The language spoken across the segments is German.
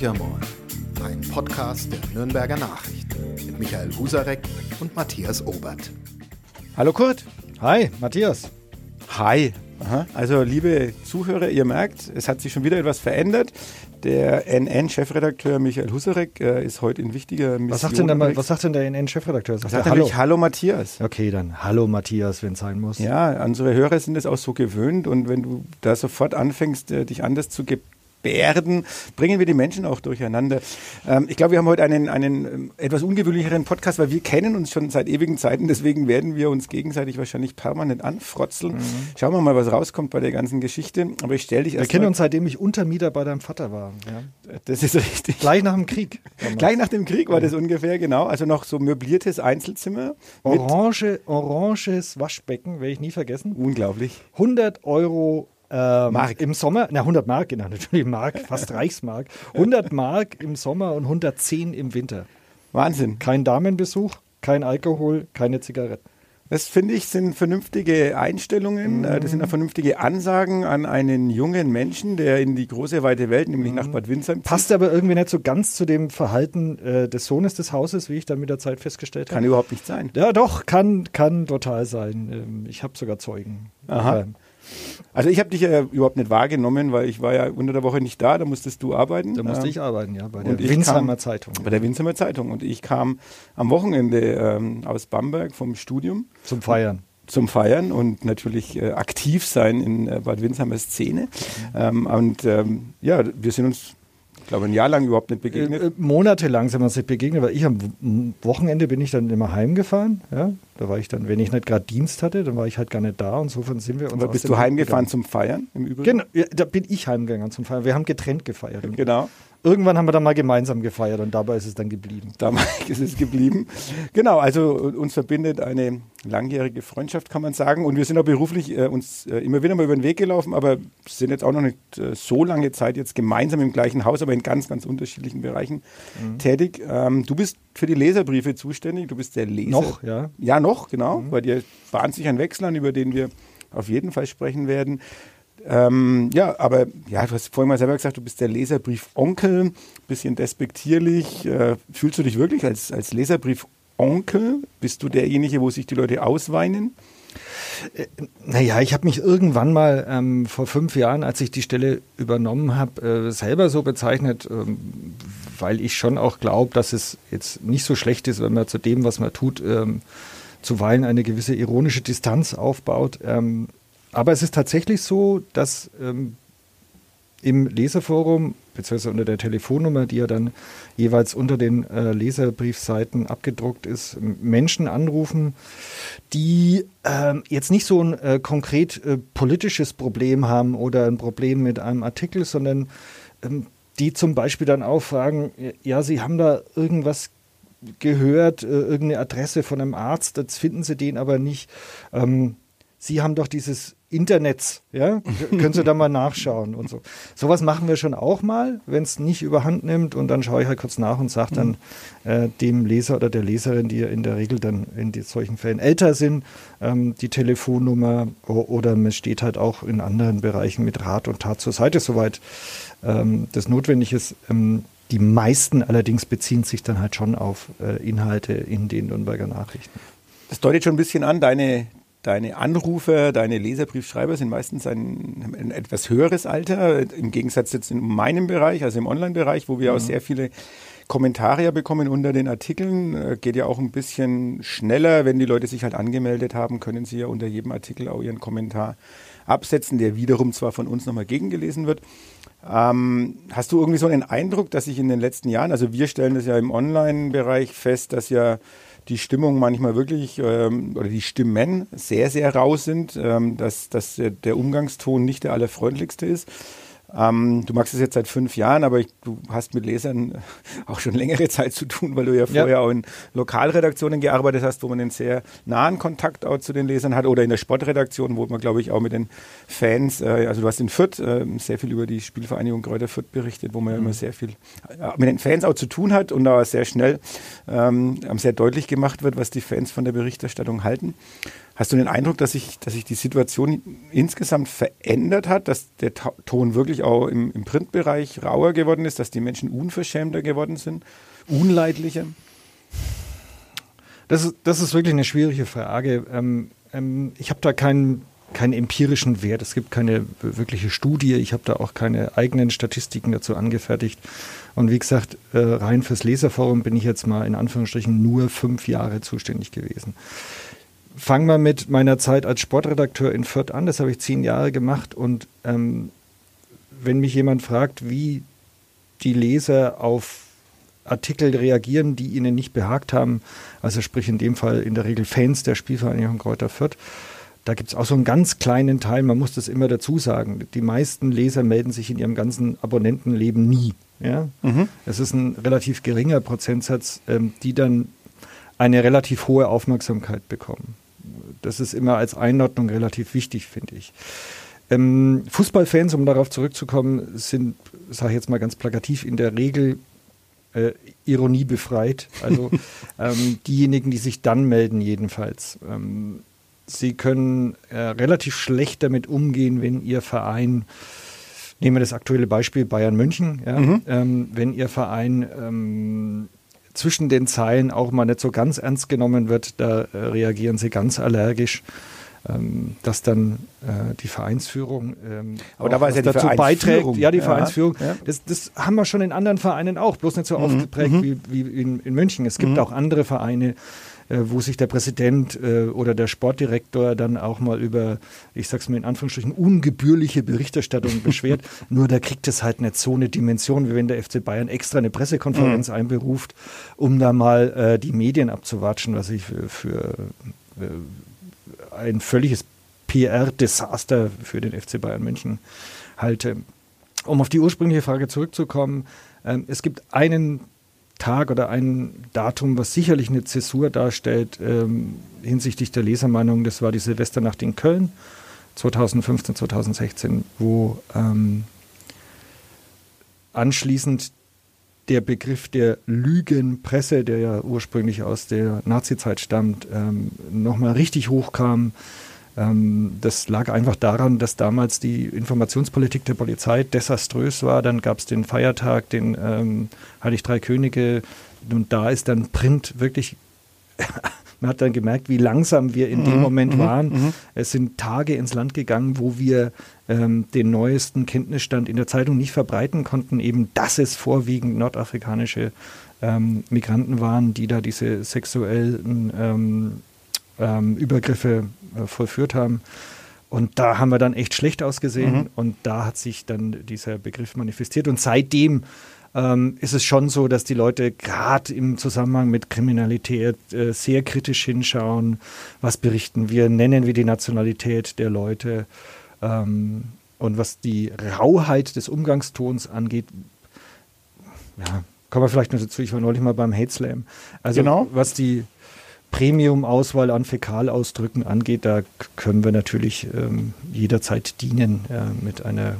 Horchamol, ein Podcast der Nürnberger Nachrichten mit Michael Husarek und Matthias Obert. Hallo Kurt. Hi, Matthias. Hi. Aha. Also liebe Zuhörer, ihr merkt, es hat sich schon wieder etwas verändert. Der NN-Chefredakteur Michael Husarek äh, ist heute in wichtiger Mission. Was sagt denn der, was sagt denn der NN-Chefredakteur? Sagt, sagt er Hallo. Hallo Matthias. Okay, dann Hallo Matthias, wenn es sein muss. Ja, unsere Hörer sind es auch so gewöhnt und wenn du da sofort anfängst, äh, dich anders zu Bärden bringen wir die Menschen auch durcheinander. Ähm, ich glaube, wir haben heute einen, einen ähm, etwas ungewöhnlicheren Podcast, weil wir kennen uns schon seit ewigen Zeiten. Deswegen werden wir uns gegenseitig wahrscheinlich permanent anfrotzeln. Mhm. Schauen wir mal, was rauskommt bei der ganzen Geschichte. Aber ich stelle dich erst. Wir kennen uns seitdem ich Untermieter bei deinem Vater war. Ja. Das ist richtig. Gleich nach dem Krieg. Gleich nach dem Krieg war das ungefähr, genau. Also noch so möbliertes Einzelzimmer. Orange, oranges Waschbecken, werde ich nie vergessen. Unglaublich. 100 Euro ähm, Mark. Im Sommer, na 100 Mark, genau, natürlich Mark, fast Reichsmark. 100 Mark im Sommer und 110 im Winter. Wahnsinn. Kein Damenbesuch, kein Alkohol, keine Zigaretten. Das finde ich sind vernünftige Einstellungen, mhm. das sind auch vernünftige Ansagen an einen jungen Menschen, der in die große weite Welt, nämlich mhm. nach Bad Windsheim zieht. Passt aber irgendwie nicht so ganz zu dem Verhalten äh, des Sohnes des Hauses, wie ich dann mit der Zeit festgestellt habe. Kann überhaupt nicht sein. Ja, doch, kann, kann total sein. Ähm, ich habe sogar Zeugen. Aha. Ähm, also ich habe dich ja überhaupt nicht wahrgenommen, weil ich war ja unter der Woche nicht da, da musstest du arbeiten. Da musste ich arbeiten, ja, bei der Winsheimer Zeitung. Bei der Winsheimer Zeitung. Und ich kam am Wochenende ähm, aus Bamberg vom Studium. Zum Feiern zum Feiern und natürlich äh, aktiv sein in äh, Bad Windsheimer Szene. Mhm. Ähm, und ähm, ja, wir sind uns glaube, ein Jahr lang überhaupt nicht begegnet. Äh, äh, monatelang sind wir uns nicht begegnet, weil ich am Wochenende bin ich dann immer heimgefahren. Ja? Da war ich dann, wenn ich nicht gerade Dienst hatte, dann war ich halt gar nicht da. Insofern sind wir uns. Aber bist du heimgefahren zum Feiern im Übrigen? Genau, ja, da bin ich heimgegangen zum Feiern. Wir haben getrennt gefeiert. Genau. Irgendwann haben wir dann mal gemeinsam gefeiert und dabei ist es dann geblieben. Dabei ist es geblieben. Genau, also uns verbindet eine langjährige Freundschaft, kann man sagen. Und wir sind auch beruflich äh, uns äh, immer wieder mal über den Weg gelaufen, aber sind jetzt auch noch nicht äh, so lange Zeit jetzt gemeinsam im gleichen Haus, aber in ganz, ganz unterschiedlichen Bereichen mhm. tätig. Ähm, du bist für die Leserbriefe zuständig. Du bist der Leser. Noch, ja. Ja, noch, genau. Mhm. Bei dir bahnt sich ein Wechsel an, über den wir auf jeden Fall sprechen werden. Ähm, ja, aber ja, du hast vorhin mal selber gesagt, du bist der Leserbrief-Onkel, bisschen despektierlich. Äh, fühlst du dich wirklich als, als Leserbrief-Onkel? Bist du derjenige, wo sich die Leute ausweinen? Äh, naja, ich habe mich irgendwann mal ähm, vor fünf Jahren, als ich die Stelle übernommen habe, äh, selber so bezeichnet, ähm, weil ich schon auch glaube, dass es jetzt nicht so schlecht ist, wenn man zu dem, was man tut, ähm, zuweilen eine gewisse ironische Distanz aufbaut. Ähm, aber es ist tatsächlich so, dass ähm, im Leserforum, beziehungsweise unter der Telefonnummer, die ja dann jeweils unter den äh, Leserbriefseiten abgedruckt ist, Menschen anrufen, die äh, jetzt nicht so ein äh, konkret äh, politisches Problem haben oder ein Problem mit einem Artikel, sondern ähm, die zum Beispiel dann auch fragen, ja, sie haben da irgendwas gehört, äh, irgendeine Adresse von einem Arzt, jetzt finden sie den aber nicht. Ähm, Sie haben doch dieses Internets, ja? Können Sie da mal nachschauen und so. Sowas machen wir schon auch mal, wenn es nicht überhand nimmt und dann schaue ich halt kurz nach und sage dann äh, dem Leser oder der Leserin, die ja in der Regel dann in solchen Fällen älter sind, ähm, die Telefonnummer oder man steht halt auch in anderen Bereichen mit Rat und Tat zur Seite, soweit ähm, das notwendig ist. Ähm, die meisten allerdings beziehen sich dann halt schon auf äh, Inhalte in den Nürnberger Nachrichten. Das deutet schon ein bisschen an, deine, deine Anrufer, deine Leserbriefschreiber sind meistens ein, ein, etwas höheres Alter, im Gegensatz jetzt in meinem Bereich, also im Online-Bereich, wo wir mhm. auch sehr viele Kommentare bekommen unter den Artikeln. Äh, geht ja auch ein bisschen schneller. Wenn die Leute sich halt angemeldet haben, können sie ja unter jedem Artikel auch ihren Kommentar absetzen, der wiederum zwar von uns nochmal gegengelesen wird. Ähm, hast du irgendwie so einen Eindruck, dass sich in den letzten Jahren, also wir stellen das ja im Online-Bereich fest, dass ja die Stimmung manchmal wirklich ähm, oder die Stimmen sehr, sehr rau sind, ähm, dass, dass der Umgangston nicht der allerfreundlichste ist. Ähm, du magst es jetzt seit fünf Jahren, aber ich, du hast mit Lesern auch schon längere Zeit zu tun, weil du ja vorher ja. auch in Lokalredaktionen gearbeitet hast, wo man einen sehr nahen Kontakt auch zu den Lesern hat oder in der Sportredaktion, wo man, glaube ich, auch mit den Fans, äh, also du hast in Fürth äh, sehr viel über die Spielvereinigung Kräuter Fürth berichtet, wo man mhm. ja immer sehr viel äh, mit den Fans auch zu tun hat und da sehr schnell ähm, sehr deutlich gemacht wird, was die Fans von der Berichterstattung halten. Hast du den Eindruck, dass sich, dass sich die Situation insgesamt verändert hat, dass der Ton wirklich auch im, im Printbereich rauer geworden ist, dass die Menschen unverschämter geworden sind, unleidlicher? Das ist, das ist wirklich eine schwierige Frage. Ähm, ähm, ich habe da keinen keinen empirischen Wert. Es gibt keine wirkliche Studie. Ich habe da auch keine eigenen Statistiken dazu angefertigt. Und wie gesagt, äh, rein fürs Leserforum bin ich jetzt mal in Anführungsstrichen nur fünf Jahre zuständig gewesen. Fangen wir mit meiner Zeit als Sportredakteur in Fürth an. Das habe ich zehn Jahre gemacht. Und ähm, wenn mich jemand fragt, wie die Leser auf Artikel reagieren, die ihnen nicht behagt haben, also sprich in dem Fall in der Regel Fans der Spielvereinigung Kräuter Fürth, da gibt es auch so einen ganz kleinen Teil, man muss das immer dazu sagen. Die meisten Leser melden sich in ihrem ganzen Abonnentenleben nie. Ja? Mhm. Es ist ein relativ geringer Prozentsatz, ähm, die dann eine relativ hohe Aufmerksamkeit bekommen. Das ist immer als Einordnung relativ wichtig, finde ich. Ähm, Fußballfans, um darauf zurückzukommen, sind, sage ich jetzt mal ganz plakativ, in der Regel äh, Ironie befreit. Also ähm, diejenigen, die sich dann melden, jedenfalls. Ähm, Sie können äh, relativ schlecht damit umgehen, wenn Ihr Verein, nehmen wir das aktuelle Beispiel Bayern München, ja, mhm. ähm, wenn Ihr Verein ähm, zwischen den Zeilen auch mal nicht so ganz ernst genommen wird, da äh, reagieren Sie ganz allergisch. Ähm, dass dann äh, die Vereinsführung ähm, aber da war es ja dazu beiträgt. Ja, die ja, Vereinsführung. Ja. Das, das, haben wir schon in anderen Vereinen auch, bloß nicht so mhm. aufgeprägt mhm. wie, wie in, in, München. Es gibt mhm. auch andere Vereine, wo sich der Präsident äh, oder der Sportdirektor dann auch mal über, ich sag's mal in Anführungsstrichen, ungebührliche Berichterstattung beschwert. Nur da kriegt es halt nicht so eine Dimension, wie wenn der FC Bayern extra eine Pressekonferenz mhm. einberuft, um da mal äh, die Medien abzuwatschen, was ich für, für äh, ein völliges PR-Desaster für den FC Bayern München halte. Um auf die ursprüngliche Frage zurückzukommen, ähm, es gibt einen Tag oder ein Datum, was sicherlich eine Zäsur darstellt ähm, hinsichtlich der Lesermeinung. Das war die Silvesternacht in Köln 2015, 2016, wo ähm, anschließend der Begriff der Lügenpresse, der ja ursprünglich aus der Nazizeit stammt, ähm, nochmal richtig hochkam. Ähm, das lag einfach daran, dass damals die Informationspolitik der Polizei desaströs war. Dann gab es den Feiertag, den ähm, Heilig Drei Könige. Und da ist dann Print wirklich man hat dann gemerkt, wie langsam wir in dem mhm, Moment mhm, waren. Mhm. Es sind Tage ins Land gegangen, wo wir ähm, den neuesten Kenntnisstand in der Zeitung nicht verbreiten konnten, eben dass es vorwiegend nordafrikanische ähm, Migranten waren, die da diese sexuellen ähm, Übergriffe äh, vollführt haben. Und da haben wir dann echt schlecht ausgesehen mhm. und da hat sich dann dieser Begriff manifestiert. Und seitdem ähm, ist es schon so, dass die Leute gerade im Zusammenhang mit Kriminalität äh, sehr kritisch hinschauen. Was berichten wir? Nennen wir die Nationalität der Leute? Ähm, und was die Rauheit des Umgangstons angeht, ja, kommen wir vielleicht noch dazu. Ich war neulich mal beim Hate Slam. Also, genau. was die Premium-Auswahl an Fäkalausdrücken angeht, da können wir natürlich ähm, jederzeit dienen ja, mit einer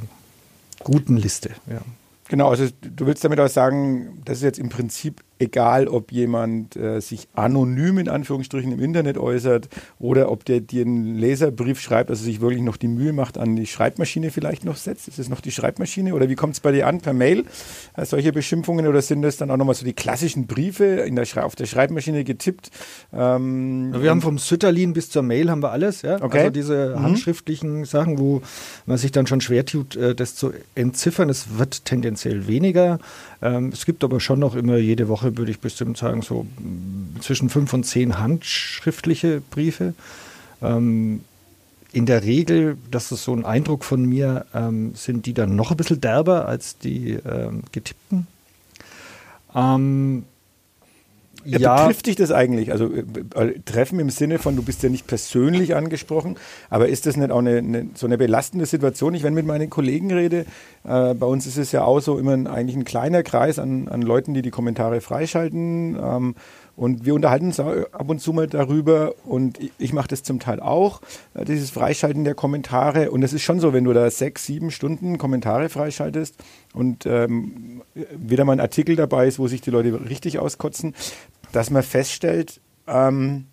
guten Liste. Ja. Genau, also du willst damit auch sagen, das ist jetzt im Prinzip egal, ob jemand äh, sich anonym in Anführungsstrichen im Internet äußert oder ob der dir einen Leserbrief schreibt, also sich wirklich noch die Mühe macht, an die Schreibmaschine vielleicht noch setzt. Ist es noch die Schreibmaschine oder wie kommt es bei dir an? Per Mail? Äh, solche Beschimpfungen oder sind das dann auch nochmal so die klassischen Briefe in der auf der Schreibmaschine getippt? Ähm, wir haben vom Sütterlin bis zur Mail haben wir alles, ja. Okay. Also diese mhm. handschriftlichen Sachen, wo man sich dann schon schwer tut, äh, das zu entziffern. Es wird tendenziell weniger. Ähm, es gibt aber schon noch immer jede Woche, würde ich bestimmt sagen, so zwischen fünf und zehn handschriftliche Briefe. Ähm, in der Regel, das ist so ein Eindruck von mir, ähm, sind die dann noch ein bisschen derber als die ähm, getippten. Ähm, ja. Betrifft dich das eigentlich? Also äh, äh, Treffen im Sinne von, du bist ja nicht persönlich angesprochen, aber ist das nicht auch eine, eine so eine belastende Situation? Ich, wenn mit meinen Kollegen rede, äh, bei uns ist es ja auch so immer ein, eigentlich ein kleiner Kreis an, an Leuten, die die Kommentare freischalten. Ähm, und wir unterhalten uns ab und zu mal darüber und ich mache das zum Teil auch, äh, dieses Freischalten der Kommentare. Und es ist schon so, wenn du da sechs, sieben Stunden Kommentare freischaltest und ähm, wieder mal ein Artikel dabei ist, wo sich die Leute richtig auskotzen, dass man feststellt, ähm,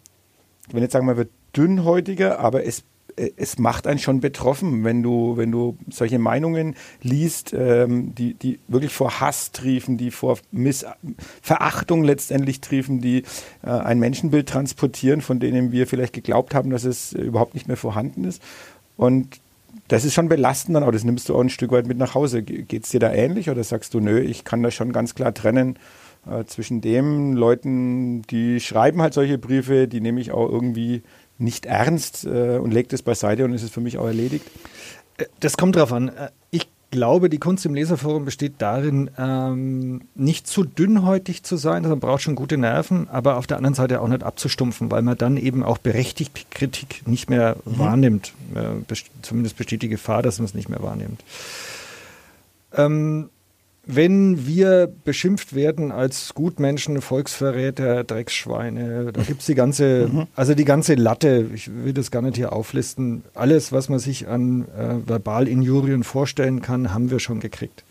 wenn jetzt sagen wir, wird dünnhäutiger, aber es äh, es macht einen schon betroffen, wenn du, wenn du solche Meinungen liest, ähm, die, die wirklich vor Hass triefen, die vor Miss Verachtung letztendlich triefen, die äh, ein Menschenbild transportieren, von denen wir vielleicht geglaubt haben, dass es überhaupt nicht mehr vorhanden ist. Und das ist schon belastend dann, aber das nimmst du auch ein Stück weit mit nach Hause. Geht es dir da ähnlich oder sagst du, nö, ich kann da schon ganz klar trennen äh, zwischen den Leuten, die schreiben halt solche Briefe, die nehme ich auch irgendwie nicht ernst äh, und legt es beiseite und ist es für mich auch erledigt? Äh, das kommt drauf an. Äh, ich glaube, die Kunst im Leserforum besteht darin, ähm, nicht zu dünnhäutig zu sein. Also man braucht schon gute Nerven, aber auf der anderen Seite auch nicht abzustumpfen, weil man dann eben auch berechtigte Kritik nicht mehr mhm. wahrnimmt. Äh, best zumindest besteht die Gefahr, dass man es nicht mehr wahrnimmt. Ähm, wenn wir beschimpft werden als Gutmenschen, Volksverräter, Drecksschweine, da gibt es die ganze, mhm. also die ganze Latte, ich will das gar nicht hier auflisten, alles, was man sich an äh, Verbalinjurien vorstellen kann, haben wir schon gekriegt.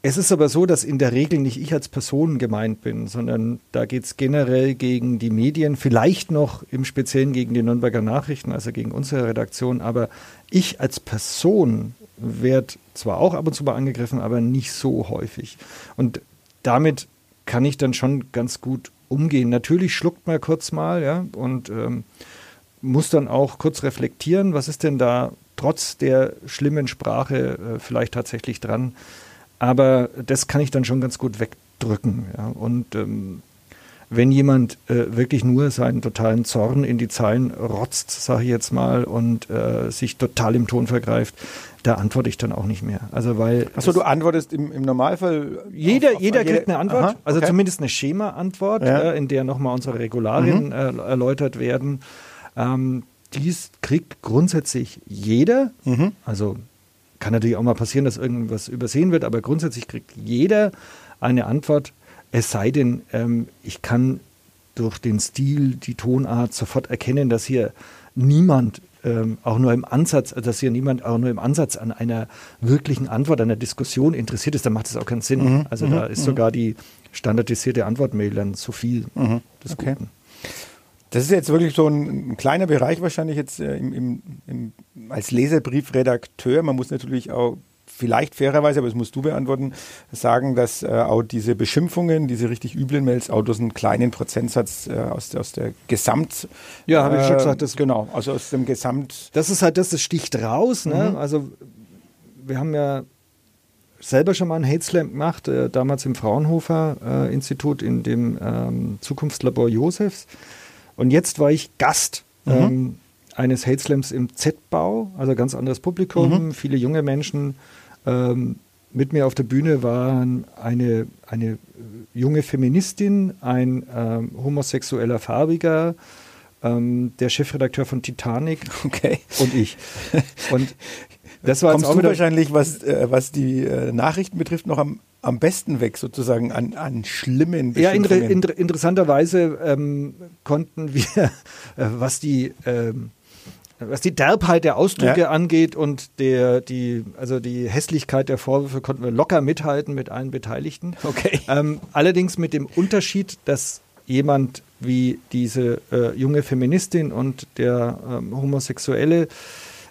Es ist aber so, dass in der Regel nicht ich als Person gemeint bin, sondern da geht es generell gegen die Medien, vielleicht noch im Speziellen gegen die Nürnberger Nachrichten, also gegen unsere Redaktion, aber ich als Person werde zwar auch ab und zu mal angegriffen, aber nicht so häufig. Und damit kann ich dann schon ganz gut umgehen. Natürlich schluckt man kurz mal, ja, und ähm, muss dann auch kurz reflektieren, was ist denn da trotz der schlimmen Sprache äh, vielleicht tatsächlich dran. Aber das kann ich dann schon ganz gut wegdrücken. Ja. Und ähm, wenn jemand äh, wirklich nur seinen totalen Zorn in die Zeilen rotzt, sage ich jetzt mal, und äh, sich total im Ton vergreift, da antworte ich dann auch nicht mehr. Also weil Achso, du antwortest im, im Normalfall. Jeder, auf, auf jeder kriegt eine Antwort, Aha, also zumindest eine Schema-Antwort, ja. äh, in der nochmal unsere Regularien mhm. äh, erläutert werden. Ähm, dies kriegt grundsätzlich jeder. Mhm. Also kann natürlich auch mal passieren, dass irgendwas übersehen wird, aber grundsätzlich kriegt jeder eine Antwort es sei denn, ähm, ich kann durch den Stil, die Tonart sofort erkennen, dass hier niemand ähm, auch nur im Ansatz, dass hier niemand auch nur im Ansatz an einer wirklichen Antwort, an einer Diskussion interessiert ist, dann macht das auch keinen Sinn. Mhm, also da mhm, ist mhm. sogar die standardisierte Antwortmail dann zu viel mhm, des okay. Guten. Das ist jetzt wirklich so ein, ein kleiner Bereich wahrscheinlich jetzt äh, im, im, im, als Leserbriefredakteur. Man muss natürlich auch vielleicht fairerweise, aber das musst du beantworten, sagen, dass äh, auch diese Beschimpfungen, diese richtig üblen Mails, auch einen kleinen Prozentsatz äh, aus, aus der Gesamt. Ja, habe ich schon äh, gesagt. Das, genau, also aus dem Gesamt. Das ist halt das, das sticht raus. Ne? Mhm. Also wir haben ja selber schon mal einen Hate Slam gemacht, äh, damals im Fraunhofer äh, Institut in dem ähm, Zukunftslabor Josefs. Und jetzt war ich Gast. Mhm. Ähm, eines Hate Slams im Z-Bau, also ganz anderes Publikum, mhm. viele junge Menschen, ähm, mit mir auf der Bühne waren eine, eine junge Feministin, ein ähm, homosexueller Farbiger, ähm, der Chefredakteur von Titanic okay. und ich. Und das war Kommst du wahrscheinlich, was, äh, was die äh, Nachrichten betrifft, noch am, am besten weg, sozusagen an, an schlimmen Ja, inter, inter, interessanterweise ähm, konnten wir, äh, was die ähm, was die Derbheit der Ausdrücke ja. angeht und der, die, also die Hässlichkeit der Vorwürfe konnten wir locker mithalten mit allen Beteiligten. Okay. Ähm, allerdings mit dem Unterschied, dass jemand wie diese äh, junge Feministin und der ähm, Homosexuelle,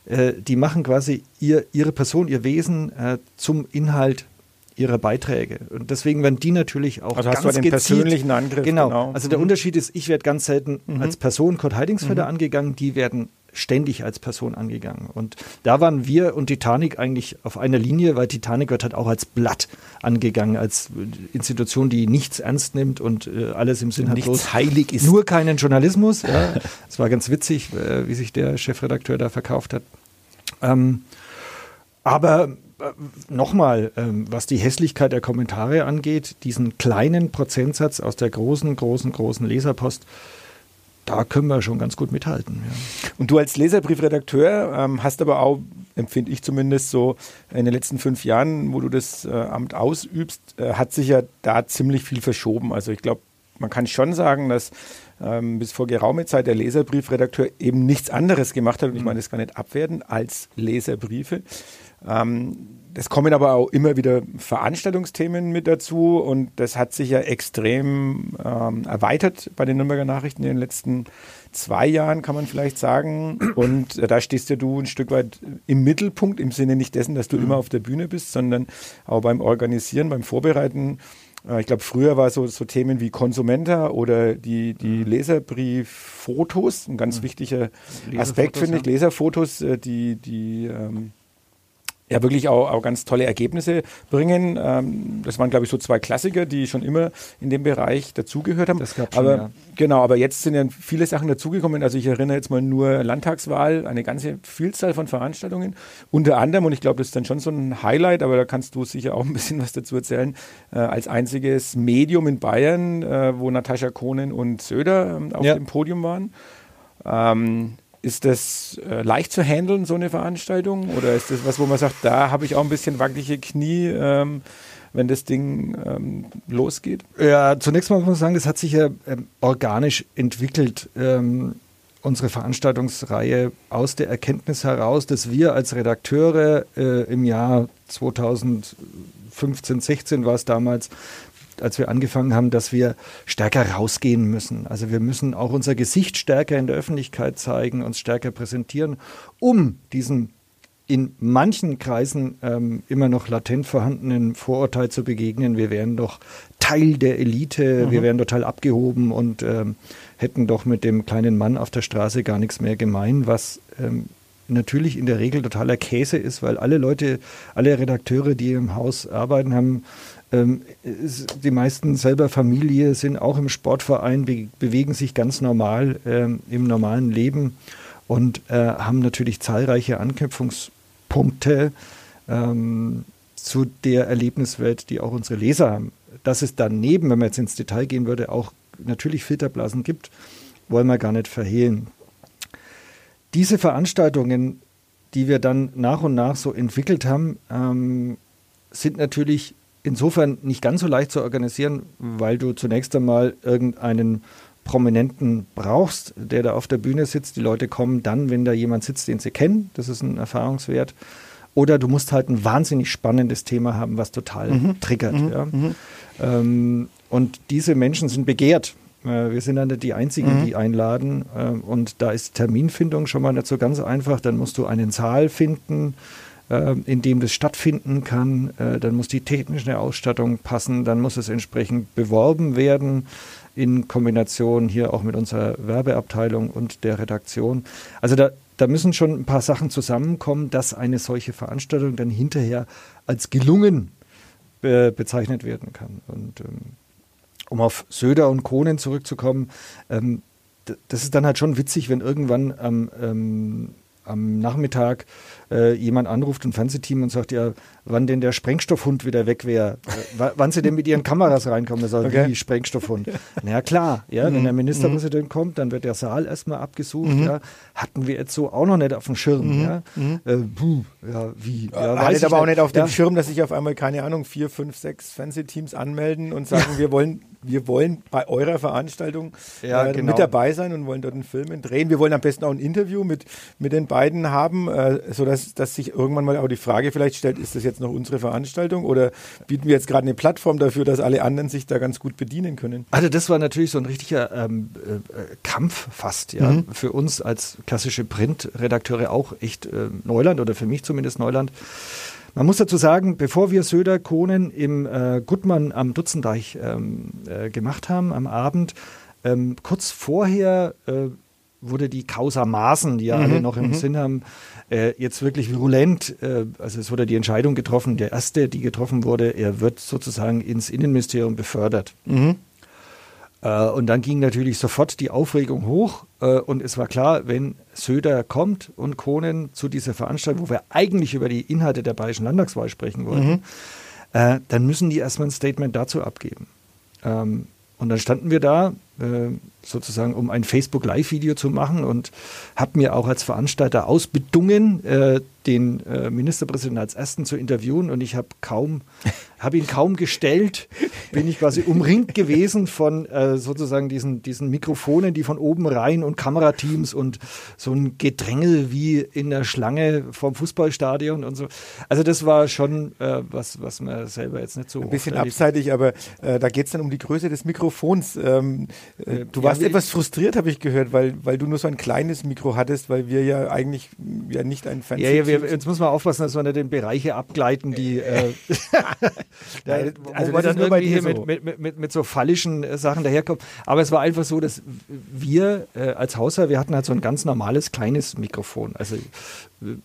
äh, die machen quasi ihr, ihre Person, ihr Wesen äh, zum Inhalt ihrer Beiträge. Und deswegen werden die natürlich auch also ganz hast du den gezielt, persönlichen Angriff. Genau. genau. Also der mhm. Unterschied ist, ich werde ganz selten mhm. als Person Kurt Heidingsfelder mhm. angegangen, die werden ständig als Person angegangen. Und da waren wir und Titanic eigentlich auf einer Linie, weil Titanic wird halt auch als Blatt angegangen, als Institution, die nichts ernst nimmt und äh, alles im Sinn hat. Nichts heilig ist. Nur keinen Journalismus. Ja. Es war ganz witzig, äh, wie sich der Chefredakteur da verkauft hat. Ähm, aber äh, nochmal, ähm, was die Hässlichkeit der Kommentare angeht, diesen kleinen Prozentsatz aus der großen, großen, großen Leserpost, da können wir schon ganz gut mithalten. Ja. Und du als Leserbriefredakteur ähm, hast aber auch, empfinde ich zumindest so, in den letzten fünf Jahren, wo du das äh, Amt ausübst, äh, hat sich ja da ziemlich viel verschoben. Also ich glaube, man kann schon sagen, dass ähm, bis vor geraumer Zeit der Leserbriefredakteur eben nichts anderes gemacht hat, und ich mhm. meine das gar nicht abwerten, als Leserbriefe. Ähm, es kommen aber auch immer wieder Veranstaltungsthemen mit dazu und das hat sich ja extrem ähm, erweitert bei den Nürnberger Nachrichten in den letzten zwei Jahren, kann man vielleicht sagen. Und äh, da stehst ja du ein Stück weit im Mittelpunkt, im Sinne nicht dessen, dass du mhm. immer auf der Bühne bist, sondern auch beim Organisieren, beim Vorbereiten äh, ich glaube, früher war so, so Themen wie Konsumenta oder die, die mhm. Leserbrieffotos, ein ganz mhm. wichtiger Aspekt, finde ich. Leserfotos, äh, die, die ähm, ja wirklich auch, auch ganz tolle Ergebnisse bringen. Ähm, das waren, glaube ich, so zwei Klassiker, die schon immer in dem Bereich dazugehört haben. Das gab schon, aber ja. genau, aber jetzt sind ja viele Sachen dazugekommen. Also ich erinnere jetzt mal nur Landtagswahl, eine ganze Vielzahl von Veranstaltungen. Unter anderem, und ich glaube, das ist dann schon so ein Highlight, aber da kannst du sicher auch ein bisschen was dazu erzählen, äh, als einziges Medium in Bayern, äh, wo Natascha Kohnen und Söder ähm, auf ja. dem Podium waren. Ähm, ist das äh, leicht zu handeln, so eine Veranstaltung? Oder ist das was, wo man sagt, da habe ich auch ein bisschen wackelige Knie, ähm, wenn das Ding ähm, losgeht? Ja, zunächst mal muss man sagen, das hat sich ja ähm, organisch entwickelt. Ähm, unsere Veranstaltungsreihe aus der Erkenntnis heraus, dass wir als Redakteure äh, im Jahr 2015, 16 war es damals, als wir angefangen haben, dass wir stärker rausgehen müssen. Also wir müssen auch unser Gesicht stärker in der Öffentlichkeit zeigen, uns stärker präsentieren, um diesen in manchen Kreisen ähm, immer noch latent vorhandenen Vorurteil zu begegnen. Wir wären doch Teil der Elite, mhm. wir wären total abgehoben und ähm, hätten doch mit dem kleinen Mann auf der Straße gar nichts mehr gemein, was ähm, natürlich in der Regel totaler Käse ist, weil alle Leute, alle Redakteure, die im Haus arbeiten, haben ähm, die meisten selber Familie sind auch im Sportverein, be bewegen sich ganz normal ähm, im normalen Leben und äh, haben natürlich zahlreiche Anknüpfungspunkte ähm, zu der Erlebniswelt, die auch unsere Leser haben. Dass es daneben, wenn man jetzt ins Detail gehen würde, auch natürlich Filterblasen gibt, wollen wir gar nicht verhehlen. Diese Veranstaltungen, die wir dann nach und nach so entwickelt haben, ähm, sind natürlich insofern nicht ganz so leicht zu organisieren, weil du zunächst einmal irgendeinen Prominenten brauchst, der da auf der Bühne sitzt. Die Leute kommen dann, wenn da jemand sitzt, den sie kennen. Das ist ein Erfahrungswert. Oder du musst halt ein wahnsinnig spannendes Thema haben, was total mhm. triggert. Mhm. Ja. Mhm. Ähm, und diese Menschen sind begehrt. Äh, wir sind dann nicht die Einzigen, mhm. die einladen. Äh, und da ist Terminfindung schon mal nicht so ganz einfach. Dann musst du einen Saal finden äh, in dem das stattfinden kann. Äh, dann muss die technische Ausstattung passen, dann muss es entsprechend beworben werden in Kombination hier auch mit unserer Werbeabteilung und der Redaktion. Also da, da müssen schon ein paar Sachen zusammenkommen, dass eine solche Veranstaltung dann hinterher als gelungen be bezeichnet werden kann. Und ähm, um auf Söder und Kohnen zurückzukommen, ähm, das ist dann halt schon witzig, wenn irgendwann am, ähm, am Nachmittag äh, jemand anruft, ein Fernsehteam und sagt, ja, wann denn der Sprengstoffhund wieder weg wäre, äh, wann sie denn mit ihren Kameras reinkommen. Er sagt, okay. wie Sprengstoffhund? Na ja, klar, ja, mhm. wenn der Ministerpräsident mhm. kommt, dann wird der Saal erstmal abgesucht. Mhm. Ja. Hatten wir jetzt so auch noch nicht auf dem Schirm. Mhm. Ja. Mhm. Äh, puh, ja, wie? Ja, Hattet aber auch nicht auf dem Schirm, dass sich auf einmal, keine Ahnung, vier, fünf, sechs Fernsehteams anmelden und sagen, wir wollen wir wollen bei eurer Veranstaltung ja, äh, genau. mit dabei sein und wollen dort einen Film drehen. Wir wollen am besten auch ein Interview mit, mit den beiden haben, äh, sodass dass sich irgendwann mal auch die Frage vielleicht stellt, ist das jetzt noch unsere Veranstaltung oder bieten wir jetzt gerade eine Plattform dafür, dass alle anderen sich da ganz gut bedienen können? Also das war natürlich so ein richtiger ähm, äh, Kampf fast, ja. Mhm. Für uns als klassische Printredakteure auch echt äh, Neuland oder für mich zumindest Neuland. Man muss dazu sagen, bevor wir Söder Kohnen im äh, Gutmann am Dutzendeich ähm, äh, gemacht haben am Abend, ähm, kurz vorher äh, wurde die Causa Maaßen, die ja mhm, alle noch im mhm. Sinn haben, äh, jetzt wirklich virulent. Äh, also es wurde die Entscheidung getroffen, der erste, die getroffen wurde, er wird sozusagen ins Innenministerium befördert. Mhm. Äh, und dann ging natürlich sofort die Aufregung hoch äh, und es war klar, wenn Söder kommt und Kohnen zu dieser Veranstaltung, wo wir eigentlich über die Inhalte der Bayerischen Landtagswahl sprechen wollten, mhm. Äh, dann müssen die erstmal ein Statement dazu abgeben. Ähm, und dann standen wir da sozusagen, um ein Facebook Live-Video zu machen und habe mir auch als Veranstalter ausbedungen, äh, den äh, Ministerpräsidenten als ersten zu interviewen und ich habe kaum, habe ihn kaum gestellt, bin ich quasi umringt gewesen von äh, sozusagen diesen, diesen Mikrofonen, die von oben rein und Kamerateams und so ein Gedrängel wie in der Schlange vom Fußballstadion und so. Also das war schon äh, was, was man selber jetzt nicht so. Ein bisschen abseitig, aber äh, da geht es dann um die Größe des Mikrofons. Ähm, äh, du warst Ja, etwas frustriert, habe ich gehört, weil, weil du nur so ein kleines Mikro hattest, weil wir ja eigentlich ja nicht ein Fernseh Ja, ja, wir, jetzt muss man aufpassen, dass wir nicht in Bereiche abgleiten, die äh, da, Nein, wo also man das dann ist nur bei irgendwie hier dir so. mit, mit, mit, mit, so fallischen äh, Sachen daherkommt. Aber es war einfach so, dass wir äh, als Hausherr, wir hatten halt so ein ganz normales kleines Mikrofon. Also äh,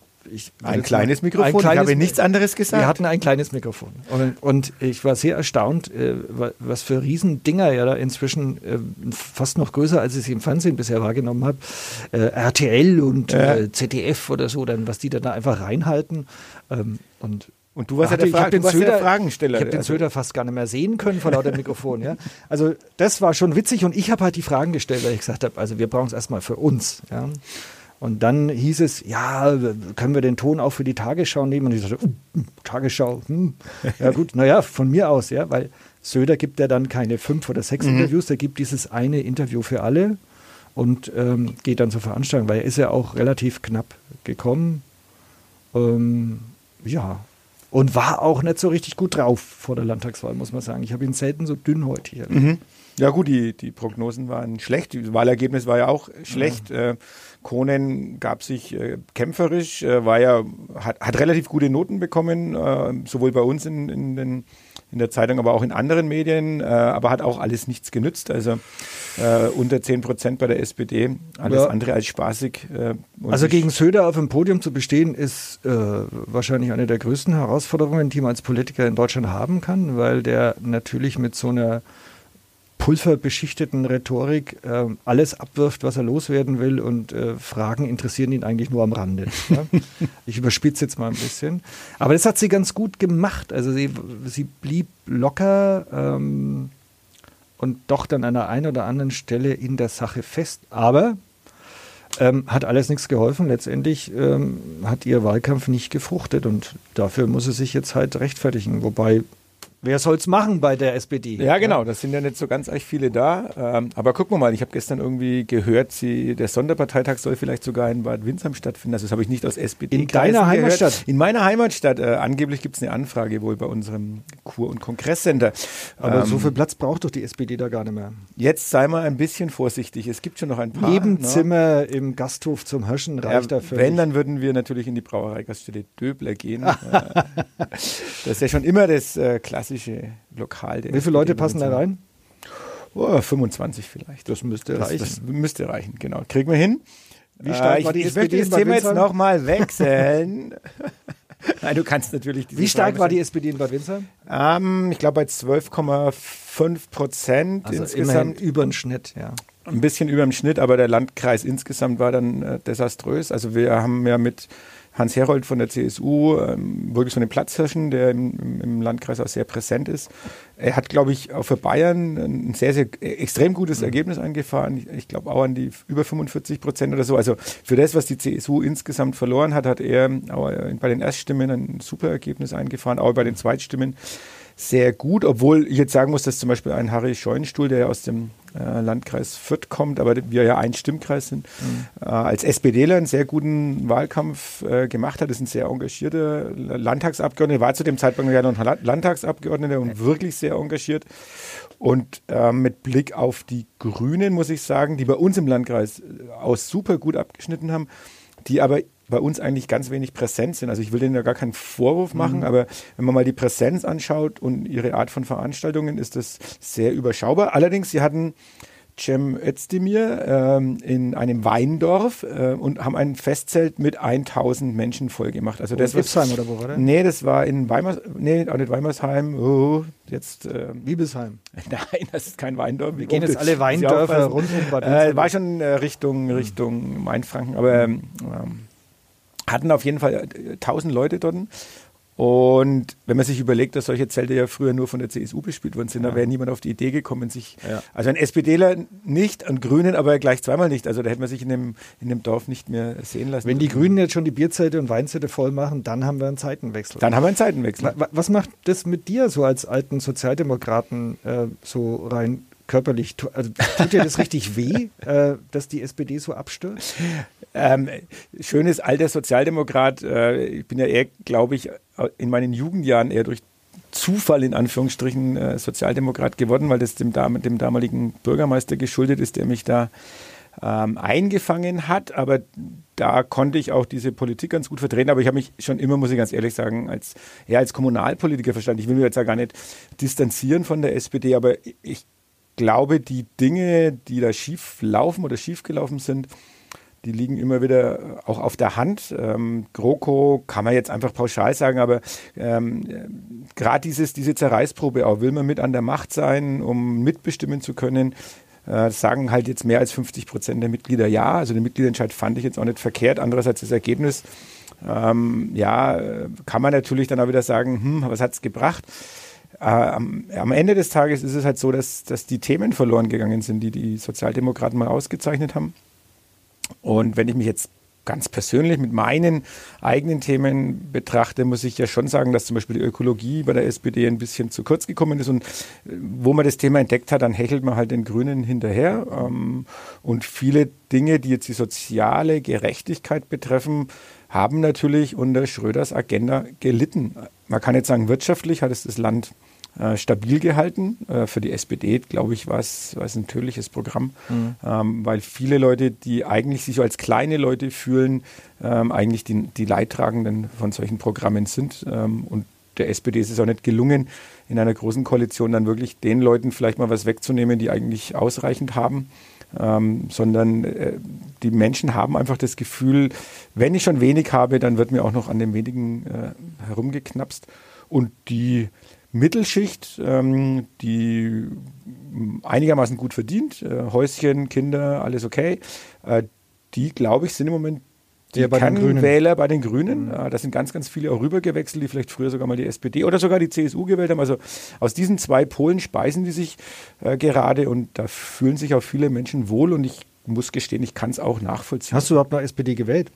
ein kleines Mikrofon. Ein kleines ich habe nichts anderes gesagt. Wir hatten ein kleines Mikrofon. Und, und ich war sehr erstaunt, äh, wa- was für Riesendinger ja da inzwischen äh, fast noch größer, als ich sie im Fernsehen bisher wahrgenommen habe. Äh, RTL und Ja. äh, ZDF oder so, dann, was die dann da einfach reinhalten. Ähm, und Und du warst ja der, Fra warst ja der Fragensteller. Ich habe den Also- Söder fast gar nicht mehr sehen können vor lauter Mikrofon. Ja? Also das war schon witzig und ich habe halt die Fragen gestellt, weil ich gesagt habe, also wir brauchen es erstmal für uns. Ja? Und dann hieß es, ja, können wir den Ton auch für die Tagesschau nehmen? Und ich dachte, uh, Tagesschau, hm. ja gut, naja, von mir aus, ja, weil Söder gibt ja dann keine fünf oder sechs Interviews, der gibt dieses eine Interview für alle und ähm, geht dann zur Veranstaltung, weil er ist ja auch relativ knapp gekommen. Ähm, ja, und war auch nicht so richtig gut drauf vor der Landtagswahl, muss man sagen. Ich habe ihn selten so dünnhäutig erlebt. Mhm. Ja gut, die, die Prognosen waren schlecht. Das Wahlergebnis war ja auch schlecht. Äh, Kronen gab sich äh, kämpferisch, äh, war ja, hat, hat relativ gute Noten bekommen, äh, sowohl bei uns in, in, den, in der Zeitung, aber auch in anderen Medien, äh, aber hat auch alles nichts genützt. Also äh, unter 10 Prozent bei der SPD, alles Ja. andere als spaßig. Äh, Also gegen Söder auf dem Podium zu bestehen, ist wahrscheinlich eine der größten Herausforderungen, die man als Politiker in Deutschland haben kann, weil der natürlich mit so einer pulverbeschichteten Rhetorik äh, alles abwirft, was er loswerden will und äh, Fragen interessieren ihn eigentlich nur am Rande. Ja? Ich überspitze jetzt mal ein bisschen. Aber das hat sie ganz gut gemacht. Also sie, sie blieb locker ähm, und doch dann an der einen oder anderen Stelle in der Sache fest. Aber ähm, hat alles nichts geholfen. Letztendlich ähm, hat ihr Wahlkampf nicht gefruchtet und dafür muss sie sich jetzt halt rechtfertigen. Wobei, wer soll's machen bei der SPD? Ja, genau, das sind ja nicht so ganz echt viele da. Ähm, aber gucken wir mal, ich habe gestern irgendwie gehört, sie, der Sonderparteitag soll vielleicht sogar in Bad Windsheim stattfinden. Also das habe ich nicht aus SPD. In deiner Heimatstadt? In meiner Heimatstadt. Äh, angeblich gibt es eine Anfrage wohl bei unserem Kur- und Kongresscenter. Aber Ähm, so viel Platz braucht doch die SPD da gar nicht mehr. Jetzt sei mal ein bisschen vorsichtig. Es gibt schon noch ein paar. ne? Nebenzimmer im Gasthof zum Hirschen Ja, reicht dafür. wenn, dann würden wir natürlich in die Brauereigaststätte Döbler gehen. Äh, das ist ja schon immer das äh, klassische Lokal. Der Wie viele Leute passen da rein? Oh, 25 vielleicht. Das müsste Das, reichen. das müsste reichen, genau. Kriegen wir hin. Wie stark ich, war die ich SPD möchte das in Bad Thema jetzt nochmal wechseln. Nein, du kannst natürlich Wie stark Frage war die. SPD in Bad Windsheim? Ähm, ich glaube bei 12,5 Prozent Also insgesamt. über den Schnitt, ja. Ein bisschen über dem Schnitt, aber der Landkreis insgesamt war dann äh, desaströs. Also wir haben ja mit Hans Herold von der CSU ähm, wirklich so einen Platzhirschen, der im, im- Landkreis auch sehr präsent ist. Er hat, glaube ich, auch für Bayern ein sehr, sehr äh, extrem gutes Ergebnis eingefahren. Ich, ich glaube auch an die über 45 Prozent oder so. Also für das, was die CSU insgesamt verloren hat, hat er auch äh, bei den Erststimmen ein super Ergebnis eingefahren, auch bei den Zweitstimmen sehr gut, obwohl ich jetzt sagen muss, dass zum Beispiel ein Harry Scheunstuhl, der ja aus dem äh, Landkreis Fürth kommt, aber wir ja ein Stimmkreis sind, äh, als SPDler einen sehr guten Wahlkampf äh, gemacht hat, ist ein sehr engagierter Landtagsabgeordneter, war zu dem Zeitpunkt ja noch ein Landtagsabgeordneter und wirklich sehr engagiert. Und äh, mit Blick auf die Grünen muss ich sagen, die bei uns im Landkreis äh, aus super gut abgeschnitten haben, die aber bei uns eigentlich ganz wenig präsent sind. Also ich will denen ja gar keinen Vorwurf machen, aber wenn man mal die Präsenz anschaut und ihre Art von Veranstaltungen, ist das sehr überschaubar. Allerdings, sie hatten Cem Özdemir ähm, in einem Weindorf äh, und haben ein Festzelt mit 1000 Menschen voll gemacht. Also das in Ipsheim oder wo war der? Nee, das war in Weimar, nee, auch nicht Weimersheim. Oh, jetzt ähm, Wiebelsheim. Nein, das ist kein Weindorf. Wir gehen jetzt alle Weindörfer rund um Bad Äh, war schon äh, Richtung, Richtung Mainfranken, aber ähm, ähm, hatten auf jeden Fall äh, 1000 Leute dort. Und wenn man sich überlegt, dass solche Zelte ja früher nur von der CSU bespielt worden sind, ja. da wäre niemand auf die Idee gekommen, sich, ja. also ein SPDler nicht, ein Grünen aber gleich zweimal nicht. Also da hätte man sich in dem, in dem Dorf nicht mehr sehen lassen. Wenn die Grünen jetzt schon die Bierzelte und Weinzelte voll machen, dann haben wir einen Zeitenwechsel. Dann haben wir einen Zeitenwechsel. Was macht das mit dir so als alten Sozialdemokraten äh, so rein körperlich, also tut dir das richtig weh, äh, dass die SPD so abstürzt? Ähm, schönes alter Sozialdemokrat. Äh, ich bin ja eher, glaube ich, in meinen Jugendjahren eher durch Zufall in Anführungsstrichen äh, Sozialdemokrat geworden, weil das dem, dem, damaligen Bürgermeister geschuldet ist, der mich da ähm, eingefangen hat. Aber da konnte ich auch diese Politik ganz gut vertreten. Aber ich habe mich schon immer, muss ich ganz ehrlich sagen, als, eher als Kommunalpolitiker verstanden. Ich will mich jetzt ja gar nicht distanzieren von der SPD, aber ich glaube, die Dinge, die da schief laufen oder schief gelaufen sind, die liegen immer wieder auch auf der Hand. Ähm, GroKo kann man jetzt einfach pauschal sagen, aber ähm, gerade diese Zerreißprobe auch, will man mit an der Macht sein, um mitbestimmen zu können, äh, sagen halt jetzt mehr als 50 Prozent der Mitglieder ja. Also den Mitgliederentscheid fand ich jetzt auch nicht verkehrt. Andererseits das Ergebnis, ähm, ja, kann man natürlich dann auch wieder sagen, hm, was hat es gebracht? Äh, am, am, Ende des Tages ist es halt so, dass, dass die Themen verloren gegangen sind, die die Sozialdemokraten mal ausgezeichnet haben. Und wenn ich mich jetzt ganz persönlich mit meinen eigenen Themen betrachte, muss ich ja schon sagen, dass zum Beispiel die Ökologie bei der SPD ein bisschen zu kurz gekommen ist. Und äh, wo man das Thema entdeckt hat, dann hechelt man halt den Grünen hinterher. Ähm, und viele Dinge, die jetzt die soziale Gerechtigkeit betreffen, haben natürlich unter Schröders Agenda gelitten. Man kann jetzt sagen, wirtschaftlich hat es das Land äh, stabil gehalten. Äh, für die SPD, glaube ich, war es, ein tödliches Programm, mhm. ähm, weil viele Leute, die eigentlich sich so als kleine Leute fühlen, ähm, eigentlich die, die Leidtragenden von solchen Programmen sind. Ähm, und der SPD ist es auch nicht gelungen, in einer großen Koalition dann wirklich den Leuten vielleicht mal was wegzunehmen, die eigentlich ausreichend haben. Ähm, sondern äh, die Menschen haben einfach das Gefühl, wenn ich schon wenig habe, dann wird mir auch noch an dem wenigen äh, herumgeknapst. Und die Mittelschicht, ähm, die einigermaßen gut verdient, äh, Häuschen, Kinder, alles okay, äh, die, glaube ich, sind im Moment die bei Kernwähler bei den Grünen. Mhm. Äh, da sind ganz, ganz viele auch rübergewechselt, die vielleicht früher sogar mal die SPD oder sogar die CSU gewählt haben. Also aus diesen zwei Polen speisen die sich äh, gerade und da fühlen sich auch viele Menschen wohl und ich muss gestehen, ich kann es auch nachvollziehen. Hast du überhaupt noch SPD gewählt?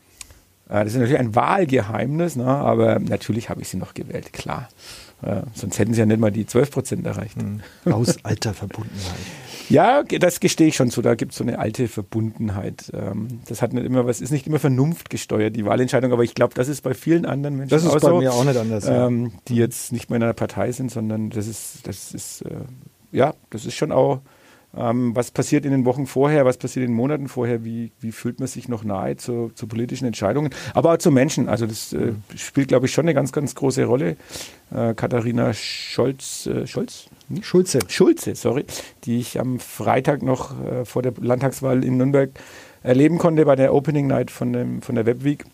Äh, das ist natürlich ein Wahlgeheimnis, ne? aber natürlich habe ich sie noch gewählt, klar. Ja, sonst hätten sie ja nicht mal die 12 Prozent erreicht. Mhm. Aus alter Verbundenheit. Ja, das gestehe ich schon so. Da gibt es so eine alte Verbundenheit. Ähm, das hat nicht immer was, ist nicht immer vernunftgesteuert, die Wahlentscheidung, aber ich glaube, das ist bei vielen anderen Menschen das ist auch bei so, mir auch nicht anders, ähm, die jetzt nicht mehr in einer Partei sind, sondern das ist, das ist, äh, ja, das ist schon auch ähm, was passiert in den Wochen vorher, was passiert in den Monaten vorher, wie, wie fühlt man sich noch nahe zu, zu politischen Entscheidungen, aber auch zu Menschen. Also das äh, spielt, glaube ich, schon eine ganz, ganz große Rolle. Äh, Katharina Scholz, äh, Scholz? Hm? Schulze. Schulze, sorry, die ich am Freitag noch äh, vor der Landtagswahl in Nürnberg erleben konnte bei der Opening Night von, dem, von der Webweek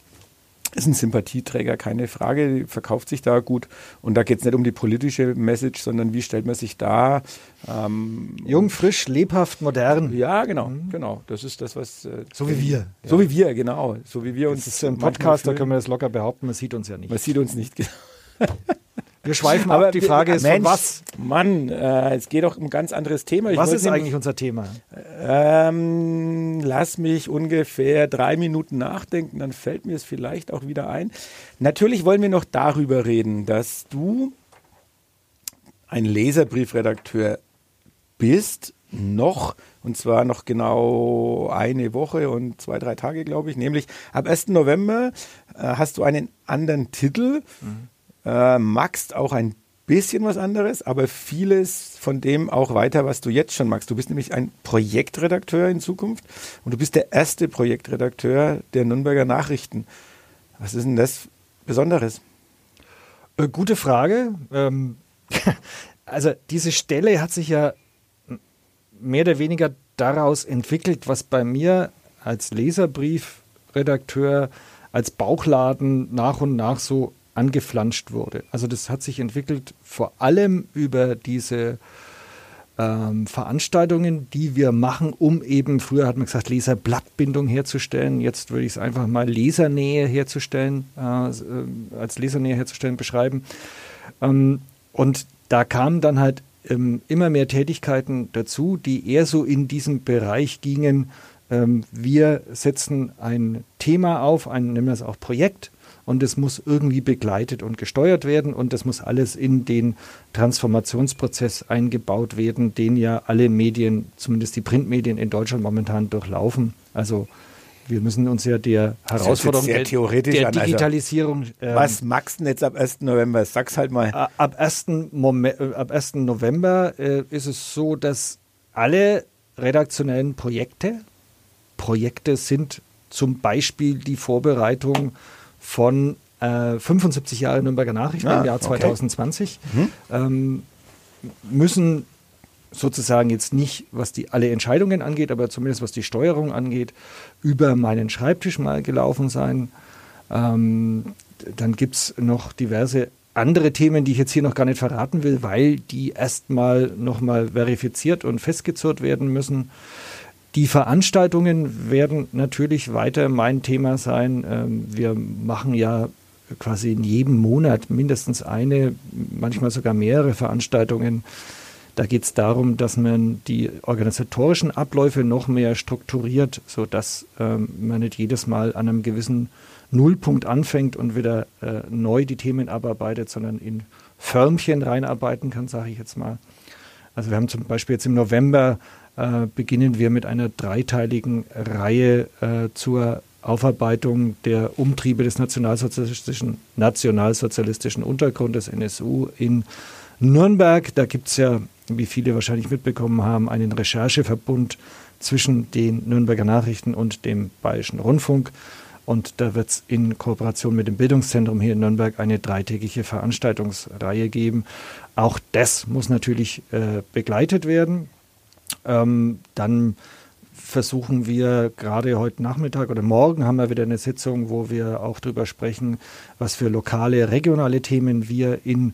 ist ein Sympathieträger, keine Frage, verkauft sich da gut. Und da geht es nicht um die politische Message, sondern wie stellt man sich da. Ähm, Jung, frisch, lebhaft, modern. Ja, genau, mhm. genau. Das ist das, was. Äh, so wie wir. So ja. wie wir, genau. So wie wir uns. Das ist ein Podcast, da können wir das locker behaupten, man sieht uns ja nicht. Man sieht uns nicht, genau. Wir schweifen Aber ab. Die Frage ist, Mensch, was? Mann, äh, es geht doch um ein ganz anderes Thema. Ich was ist nämlich, eigentlich unser Thema? Ähm, lass mich ungefähr drei Minuten nachdenken, dann fällt mir es vielleicht auch wieder ein. Natürlich wollen wir noch darüber reden, dass du ein Leserbriefredakteur bist, noch, und zwar noch genau eine Woche und zwei, drei Tage, glaube ich. Nämlich ab 1. November äh, hast du einen anderen Titel. Mhm äh, magst auch ein bisschen was anderes, aber vieles von dem auch weiter, was du jetzt schon magst. Du bist nämlich ein Projektredakteur in Zukunft und du bist der erste Projektredakteur der Nürnberger Nachrichten. Was ist denn das Besonderes? Äh, gute Frage. Ähm, also diese Stelle hat sich ja mehr oder weniger daraus entwickelt, was bei mir als Leserbriefredakteur, als Bauchladen nach und nach so angeflanscht wurde. Also das hat sich entwickelt vor allem über diese ähm, Veranstaltungen, die wir machen, um eben, früher hat man gesagt, Leserblattbindung herzustellen, jetzt würde ich es einfach mal Lesernähe herzustellen, äh, äh, als Lesernähe herzustellen beschreiben. Ähm, und da kamen dann halt ähm, immer mehr Tätigkeiten dazu, die eher so in diesem Bereich gingen. Ähm, wir setzen ein Thema auf, ein, nennen wir es auch Projekt, und es muss irgendwie begleitet und gesteuert werden und das muss alles in den Transformationsprozess eingebaut werden, den ja alle Medien, zumindest die Printmedien in Deutschland momentan durchlaufen. Also wir müssen uns ja der Herausforderung der, der also Digitalisierung. Also, was magst du jetzt ab 1. November? Sag's halt mal. Ab 1. Moment, äh, ab 1. November äh, ist es so, dass alle redaktionellen Projekte, Projekte sind zum Beispiel die Vorbereitung von äh, 75 Jahre Nürnberger Nachrichten ah, im Jahr 2020, okay. mhm. ähm, müssen sozusagen jetzt nicht, was die alle Entscheidungen angeht, aber zumindest was die Steuerung angeht, über meinen Schreibtisch mal gelaufen sein. Ähm, dann gibt es noch diverse andere Themen, die ich jetzt hier noch gar nicht verraten will, weil die erstmal nochmal verifiziert und festgezurrt werden müssen. Die Veranstaltungen werden natürlich weiter mein Thema sein. Ähm, wir machen ja quasi in jedem Monat mindestens eine, manchmal sogar mehrere Veranstaltungen. Da geht es darum, dass man die organisatorischen Abläufe noch mehr strukturiert, sodass ähm, man nicht jedes Mal an einem gewissen Nullpunkt anfängt und wieder äh, neu die Themen abarbeitet, sondern in Förmchen reinarbeiten kann, sage ich jetzt mal. Also wir haben zum Beispiel jetzt im November äh, beginnen wir mit einer dreiteiligen Reihe äh, zur Aufarbeitung der Umtriebe des nationalsozialistischen, nationalsozialistischen Untergrundes NSU in Nürnberg. Da gibt es ja, wie viele wahrscheinlich mitbekommen haben, einen Rechercheverbund zwischen den Nürnberger Nachrichten und dem Bayerischen Rundfunk. Und da wird es in Kooperation mit dem Bildungszentrum hier in Nürnberg eine dreitägige Veranstaltungsreihe geben. Auch das muss natürlich äh, begleitet werden. Ähm, dann versuchen wir gerade heute Nachmittag oder morgen haben wir wieder eine Sitzung, wo wir auch darüber sprechen, was für lokale, regionale Themen wir in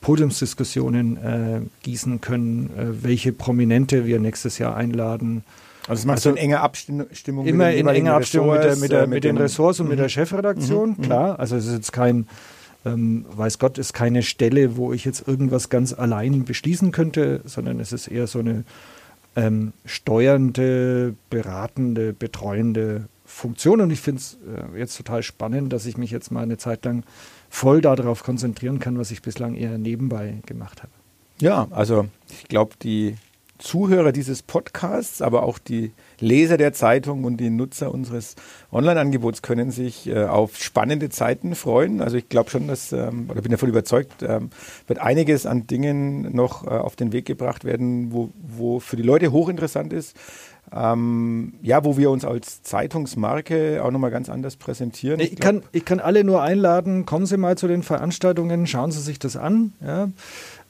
Podiumsdiskussionen äh, gießen können, äh, welche Prominente wir nächstes Jahr einladen. Also es macht also so in enger Abstimmung immer in enger Abstimmung mit, der, mit, der, äh, mit, mit den Ressorts und mhm. mit der mhm. Chefredaktion, mhm. klar. Also es ist jetzt kein, ähm, weiß Gott, ist keine Stelle, wo ich jetzt irgendwas ganz allein beschließen könnte, sondern es ist eher so eine ähm, steuernde, beratende, betreuende Funktion. Und ich finde es äh, jetzt total spannend, dass ich mich jetzt mal eine Zeit lang voll darauf konzentrieren kann, was ich bislang eher nebenbei gemacht habe. Ja, also ich glaube, die Zuhörer dieses Podcasts, aber auch die Leser der Zeitung und die Nutzer unseres Online-Angebots können sich äh, auf spannende Zeiten freuen. Also ich glaube schon, dass, ähm, oder bin davon überzeugt, ähm, wird einiges an Dingen noch äh, auf den Weg gebracht werden, wo, wo für die Leute hochinteressant ist. Ähm, ja, wo wir uns als Zeitungsmarke auch nochmal ganz anders präsentieren. Ich, ich kann, ich kann alle nur einladen, kommen Sie mal zu den Veranstaltungen, schauen Sie sich das an. Ja.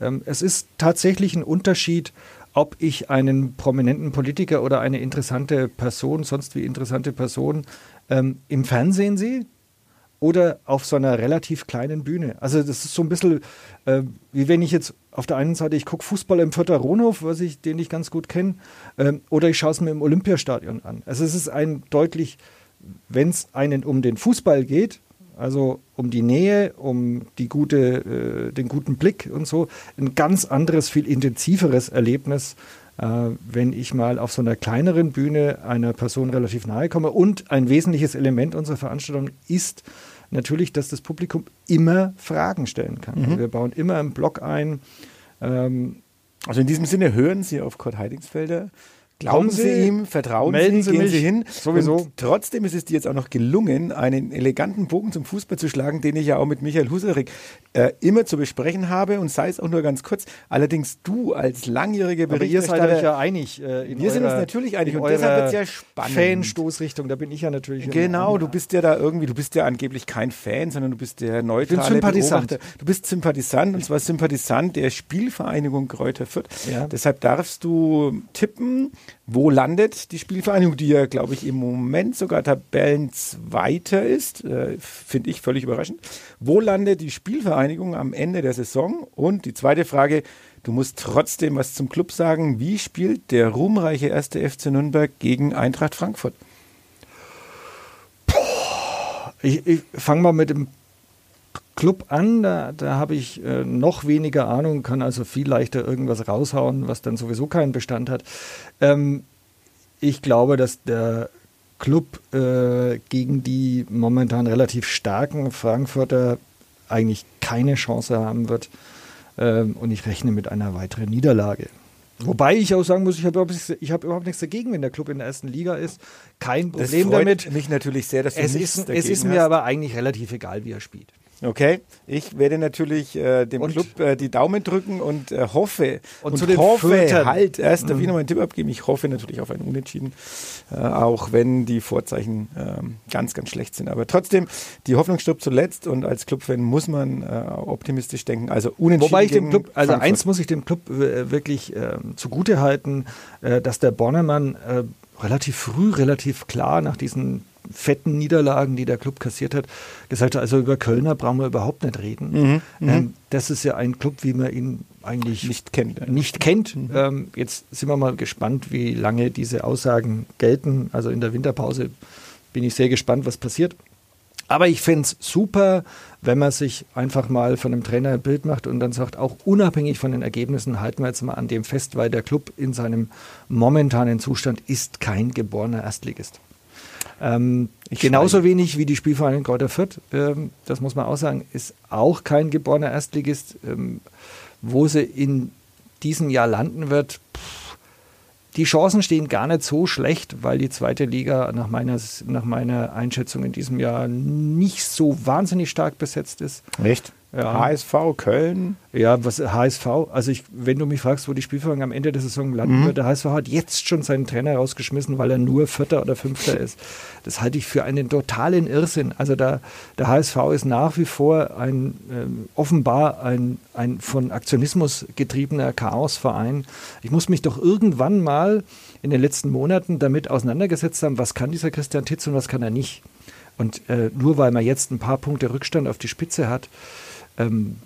Ähm, es ist tatsächlich ein Unterschied, ob ich einen prominenten Politiker oder eine interessante Person, sonst wie interessante Person, ähm, im Fernsehen sehe oder auf so einer relativ kleinen Bühne. Also das ist so ein bisschen, äh, wie wenn ich jetzt auf der einen Seite, ich gucke Fußball im Vierter Ronhof, was ich, den ich ganz gut kenne, ähm, oder ich schaue es mir im Olympiastadion an. Also es ist ein deutlich, wenn es einen um den Fußball geht, also um die Nähe, um die gute, äh, den guten Blick und so. Ein ganz anderes, viel intensiveres Erlebnis, äh, wenn ich mal auf so einer kleineren Bühne einer Person relativ nahe komme. Und ein wesentliches Element unserer Veranstaltung ist natürlich, dass das Publikum immer Fragen stellen kann. Mhm. Also wir bauen immer einen Blog ein. Ähm, also in diesem Sinne hören Sie auf Kurt Heidingsfelder Glauben Sie, Sie, ihm, vertrauen melden Sie, gehen mich. Sie hin. Sowieso. Und trotzdem ist es dir jetzt auch noch gelungen, einen eleganten Bogen zum Fußball zu schlagen, den ich ja auch mit Michael Husarek äh, immer zu besprechen habe und sei es auch nur ganz kurz. Allerdings du als langjährige Berichterstatter. Aber ihr seid euch ja einig. Äh, wir sind uns natürlich einig und deshalb wird es ja spannend. Fanstoßrichtung, da bin ich ja natürlich. Genau, du bist ja da irgendwie, du bist ja angeblich kein Fan, sondern du bist der neutrale ich bin Sympathisant. Beobachter. Du bist Sympathisant und zwar Sympathisant der Spielvereinigung Kräuter Fürth. Ja. Deshalb darfst du tippen Wo landet die Spielvereinigung, die ja, glaube ich, im Moment sogar Tabellenzweiter ist? Äh, Finde ich völlig überraschend. Wo landet die Spielvereinigung am Ende der Saison? Und die zweite Frage, du musst trotzdem was zum Club sagen. Wie spielt der ruhmreiche erste FC Nürnberg gegen Eintracht Frankfurt? Ich, ich fange mal mit dem Club an, da, da habe ich äh, noch weniger Ahnung, kann also viel leichter irgendwas raushauen, was dann sowieso keinen Bestand hat. Ähm, ich glaube, dass der Club äh, gegen die momentan relativ starken Frankfurter eigentlich keine Chance haben wird. Ähm, und ich rechne mit einer weiteren Niederlage. Wobei ich auch sagen muss, ich habe überhaupt, hab überhaupt nichts dagegen, wenn der Club in der ersten Liga ist. Kein Problem das freut damit. mich natürlich sehr, dass du Es nichts ist, dagegen es ist hast. mir aber eigentlich relativ egal, wie er spielt. Okay, ich werde natürlich äh, dem Und- Club äh, die Daumen drücken und äh, hoffe Und und, zu den hoffe halt erst, darf ich noch mal einen Tipp abgeben? Ich hoffe natürlich auf ein Unentschieden, äh, auch wenn die Vorzeichen ähm, ganz, ganz schlecht sind. Aber trotzdem, die Hoffnung stirbt zuletzt und als Clubfan muss man äh, optimistisch denken. Also Unentschieden Wobei ich dem Club, also Frankfurt. eins muss ich dem Club äh, wirklich zugute halten, dass der Bornemann äh, relativ früh, relativ klar nach diesen fetten Niederlagen, die der Club kassiert hat, gesagt hat, also über Kölner brauchen wir überhaupt nicht reden. Mhm, ähm, das ist ja ein Club, wie man ihn eigentlich nicht kennt. nicht kennt. Ähm, jetzt sind wir mal gespannt, wie lange diese Aussagen gelten. Also in der Winterpause bin ich sehr gespannt, was passiert. Aber ich fände es super, wenn man sich einfach mal von einem Trainer ein Bild macht und dann sagt, auch unabhängig von den Ergebnissen halten wir jetzt mal an dem fest, weil der Club in seinem momentanen Zustand ist kein geborener Erstligist. Ähm, genauso wenig wie die Spielvereinigung Kräuter Fürth, ähm, das muss man auch sagen, ist auch kein geborener Erstligist. Ähm, wo sie in diesem Jahr landen wird, pff, die Chancen stehen gar nicht so schlecht, weil die zweite Liga nach meiner, nach meiner Einschätzung in diesem Jahr nicht so wahnsinnig stark besetzt ist. Echt? Ja. HSV, Köln. Ja, was HSV, also ich, wenn du mich fragst, wo die Spielvereinigung am Ende der Saison landen wird, der HSV hat jetzt schon seinen Trainer rausgeschmissen, weil er nur Vierter oder Fünfter ist. Das halte ich für einen totalen Irrsinn. Also da, der HSV ist nach wie vor ein ähm, offenbar ein, ein von Aktionismus getriebener Chaosverein. Ich muss mich doch irgendwann mal in den letzten Monaten damit auseinandergesetzt haben, was kann dieser Christian Titz und was kann er nicht. Und äh, nur weil man jetzt ein paar Punkte Rückstand auf die Spitze hat, ähm,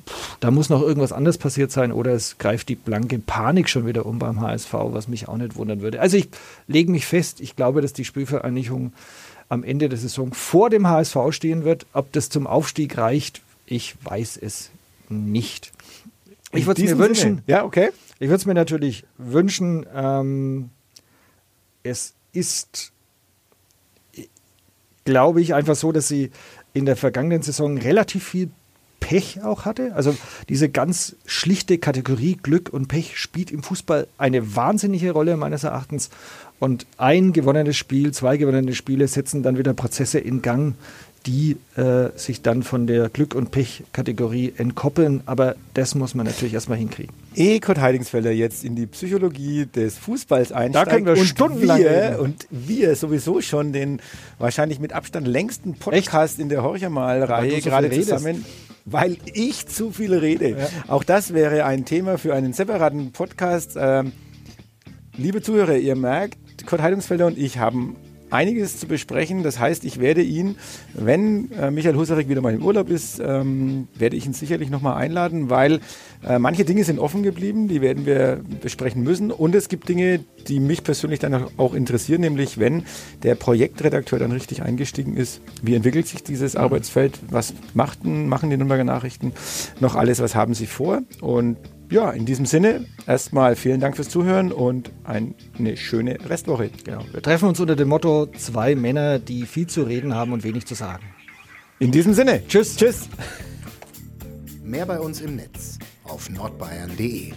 da muss noch irgendwas anderes passiert sein oder es greift die blanke Panik schon wieder um beim HSV, was mich auch nicht wundern würde. Also ich lege mich fest, ich glaube, dass die Spielvereinigung am Ende der Saison vor dem HSV stehen wird. Ob das zum Aufstieg reicht, ich weiß es nicht. Ich würde es mir wünschen, Sinne. Ja, okay. ich würde es mir natürlich wünschen, ähm, es ist, glaube ich, einfach so, dass sie in der vergangenen Saison relativ viel Pech auch hatte. Also diese ganz schlichte Kategorie Glück und Pech spielt im Fußball eine wahnsinnige Rolle meines Erachtens. Und ein gewonnenes Spiel, zwei gewonnene Spiele setzen dann wieder Prozesse in Gang, die äh, sich dann von der Glück- und Pech-Kategorie entkoppeln. Aber das muss man natürlich erstmal hinkriegen. Ehe Kurt Heidingsfelder jetzt in die Psychologie des Fußballs einsteigt können wir und stundenlang wir, reden. und wir sowieso schon den wahrscheinlich mit Abstand längsten Podcast in der Horchermal-Reihe so gerade zusammen, weil ich zu viel rede. Auch das wäre ein Thema für einen separaten Podcast. Ähm, liebe Zuhörer, ihr merkt, Kurt Heidungsfelder und ich haben einiges zu besprechen. Das heißt, ich werde ihn, wenn äh, Michael Husarek wieder mal im Urlaub ist, ähm, werde ich ihn sicherlich nochmal einladen, weil äh, manche Dinge sind offen geblieben, die werden wir besprechen müssen. Und es gibt Dinge, die mich persönlich dann auch interessieren, nämlich wenn der Projektredakteur dann richtig eingestiegen ist, wie entwickelt sich dieses Arbeitsfeld, was machten, machen die Nürnberger Nachrichten, noch alles, was haben sie vor. Und ja, in diesem Sinne, erstmal vielen Dank fürs Zuhören und eine schöne Restwoche. Genau. Wir treffen uns unter dem Motto zwei Männer, die viel zu reden haben und wenig zu sagen. In diesem Sinne, Tschüss. Tschüss. Mehr bei uns im Netz auf nordbayern.de.